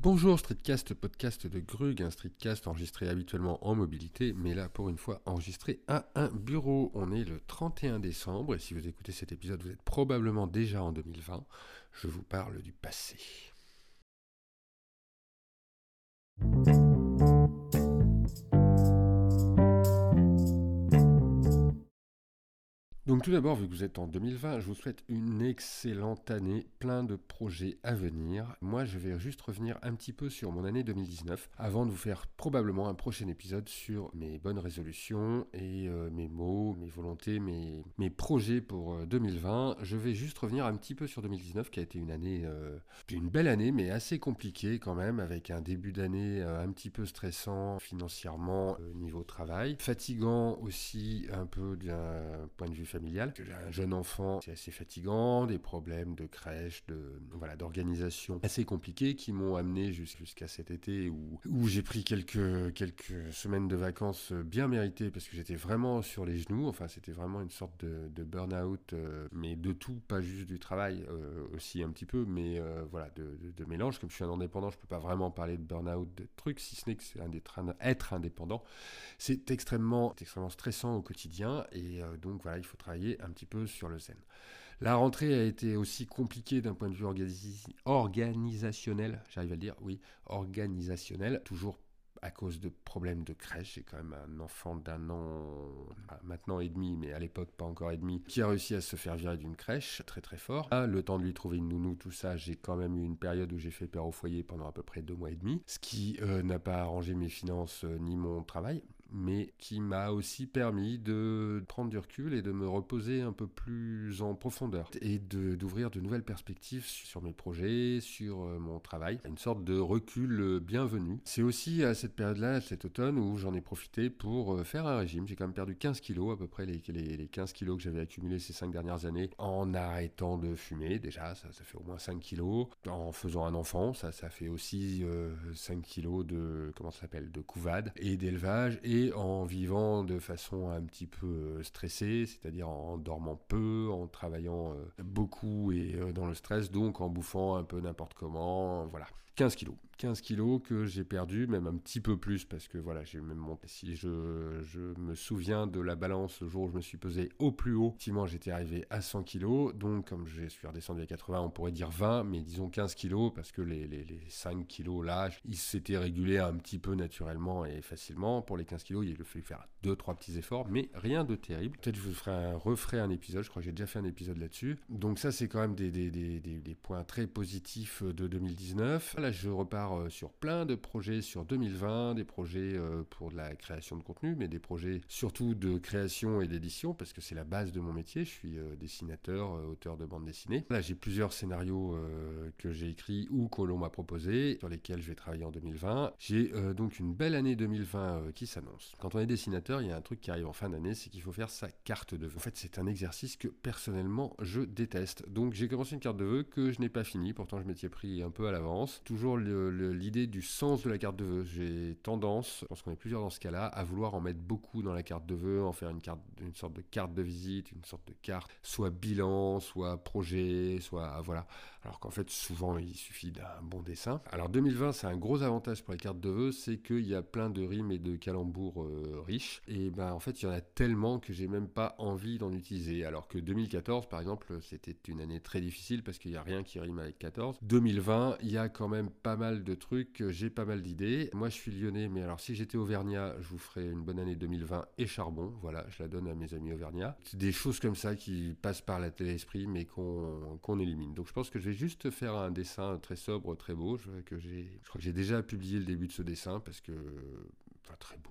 Bonjour Streetcast, podcast de Grug, un streetcast enregistré habituellement en mobilité, mais là pour une fois enregistré à un bureau. On est le 31 décembre et si vous écoutez cet épisode, vous êtes probablement déjà en 2020. Je vous parle du passé. Donc tout d'abord, vu que vous êtes en 2020, je vous souhaite une excellente année, plein de projets à venir. Moi, je vais juste revenir un petit peu sur mon année 2019 avant de vous faire probablement un prochain épisode sur mes bonnes résolutions et euh, mes mots, mes volontés, mes, mes projets pour 2020. Euh, je vais juste revenir un petit peu sur 2019 qui a été une année, euh, une belle année, mais assez compliquée quand même, avec un début d'année un petit peu stressant financièrement, niveau travail, fatigant aussi un peu d'un point de vue familial j'ai un jeune enfant, c'est assez fatigant, des problèmes de crèche, de voilà, d'organisation assez compliqués qui m'ont amené jusqu'à cet été où, où j'ai pris quelques, quelques semaines de vacances bien méritées parce que j'étais vraiment sur les genoux. Enfin, c'était vraiment une sorte de, de burn-out, euh, mais de tout, pas juste du travail euh, aussi un petit peu, mais euh, voilà, de, mélange. Comme je suis un indépendant, je peux pas vraiment parler de burn-out, de trucs, si ce n'est que c'est un des être indépendant. C'est extrêmement, extrêmement stressant au quotidien et donc voilà, il faut un petit peu sur le zen. La rentrée a été aussi compliquée d'un point de vue organisationnel, j'arrive à le dire, oui, organisationnel, toujours à cause de problèmes de crèche. J'ai quand même un enfant d'un an, maintenant et demi, mais à l'époque pas encore et demi, qui a réussi à se faire virer d'une crèche très très fort. Ah, le temps de lui trouver une nounou, tout ça, j'ai quand même eu une période où j'ai fait peur au foyer pendant à peu près deux mois et demi, ce qui euh, n'a pas arrangé mes finances euh, ni mon travail mais qui m'a aussi permis de prendre du recul et de me reposer un peu plus en profondeur et d'ouvrir de, nouvelles perspectives sur mes projets, sur euh, mon travail. Une sorte de recul bienvenu. C'est aussi à cette période-là, cet automne, où j'en ai profité pour euh, faire un régime. J'ai quand même perdu 15 kilos, à peu près les, les, 15 kilos que j'avais accumulés ces 5 dernières années, en arrêtant de fumer. Déjà, ça, fait au moins 5 kilos. En faisant un enfant, ça, ça fait aussi 5 euh, kilos de, comment ça s'appelle, de couvade et d'élevage. Et en vivant de façon un petit peu euh, stressée, c'est-à-dire en dormant peu, en travaillant euh, beaucoup et euh, dans le stress, donc en bouffant un peu n'importe comment, voilà. 15 kilos. 15 kilos que j'ai perdu, même un petit peu plus, parce que voilà, j'ai même monté. Si je, me souviens de la balance le jour où je me suis pesé au plus haut, effectivement, j'étais arrivé à 100 kilos. Donc, comme je suis redescendu à 80, on pourrait dire 20, mais disons 15 kilos, parce que les, les, les 5 kilos là, ils s'étaient régulés un petit peu naturellement et facilement. Pour les 15 kilos, il a fallu faire 2-3 petits efforts, mais rien de terrible. Peut-être je vous ferai un, referai un épisode, je crois que j'ai déjà fait un épisode là-dessus. Donc, ça, c'est quand même des, des, points très positifs de 2019. Là, je repars euh, sur plein de projets sur 2020, des projets euh, pour de la création de contenu, mais des projets surtout de création et d'édition, parce que c'est la base de mon métier. Je suis euh, dessinateur, auteur de bande dessinée. Là, j'ai plusieurs scénarios que j'ai écrits ou que l'on m'a proposés, sur lesquels je vais travailler en 2020. J'ai donc une belle année 2020 qui s'annonce. Quand on est dessinateur, il y a un truc qui arrive en fin d'année, c'est qu'il faut faire sa carte de vœux. En fait, c'est un exercice que personnellement je déteste. Donc j'ai commencé une carte de vœux que je n'ai pas finie, pourtant je m'étais pris un peu à l'avance. Toujours l'idée du sens de la carte de vœux. J'ai tendance, je pense qu'on est plusieurs dans ce cas-là, à vouloir en mettre beaucoup dans la carte de vœux, en faire une, carte, une sorte de carte de visite, une sorte de carte, soit bilan, soit projet, soit voilà. Alors qu'en fait, souvent, il suffit d'un bon dessin. Alors 2020, c'est un gros avantage pour les cartes de vœux, c'est qu'il y a plein de rimes et de calembours euh, riches. Et ben en fait, il y en a tellement que j'ai même pas envie d'en utiliser. Alors que 2014, par exemple, c'était une année très difficile parce qu'il n'y a rien qui rime avec 14. 2020, il y a quand même pas mal de trucs, j'ai pas mal d'idées. Moi, je suis lyonnais, mais alors si j'étais auvergnat, je vous ferais une bonne année 2020 et charbon. Voilà, je la donne à mes amis auvergnats. Des choses comme ça qui passent par la télé-esprit, mais qu'on élimine. Donc je pense que je vais juste faire un dessin très sobre, très beau. Je, que je crois que j'ai déjà publié le début de ce dessin parce que. Très beau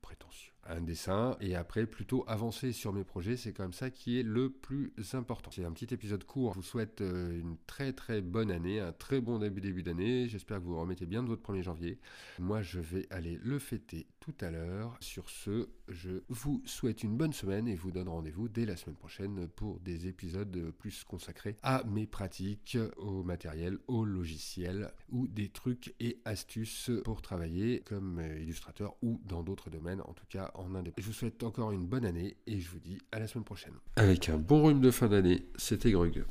prétentieux. Un dessin et après plutôt avancer sur mes projets, c'est même ça qui est le plus important. C'est un petit épisode court. Je vous souhaite euh, une très très bonne année, un très bon début début d'année. J'espère que vous remettez bien de votre 1er janvier. Moi, je vais aller le fêter tout à l'heure. Sur ce, je vous souhaite une bonne semaine et vous donne rendez-vous dès la semaine prochaine pour des épisodes plus consacrés à mes pratiques, au matériel, au logiciel ou des trucs et astuces pour travailler comme illustrateur ou dans d'autres domaines en tout cas Je vous souhaite encore une bonne année et je vous dis à la semaine prochaine. Avec un bon rhume de fin d'année, c'était Grug.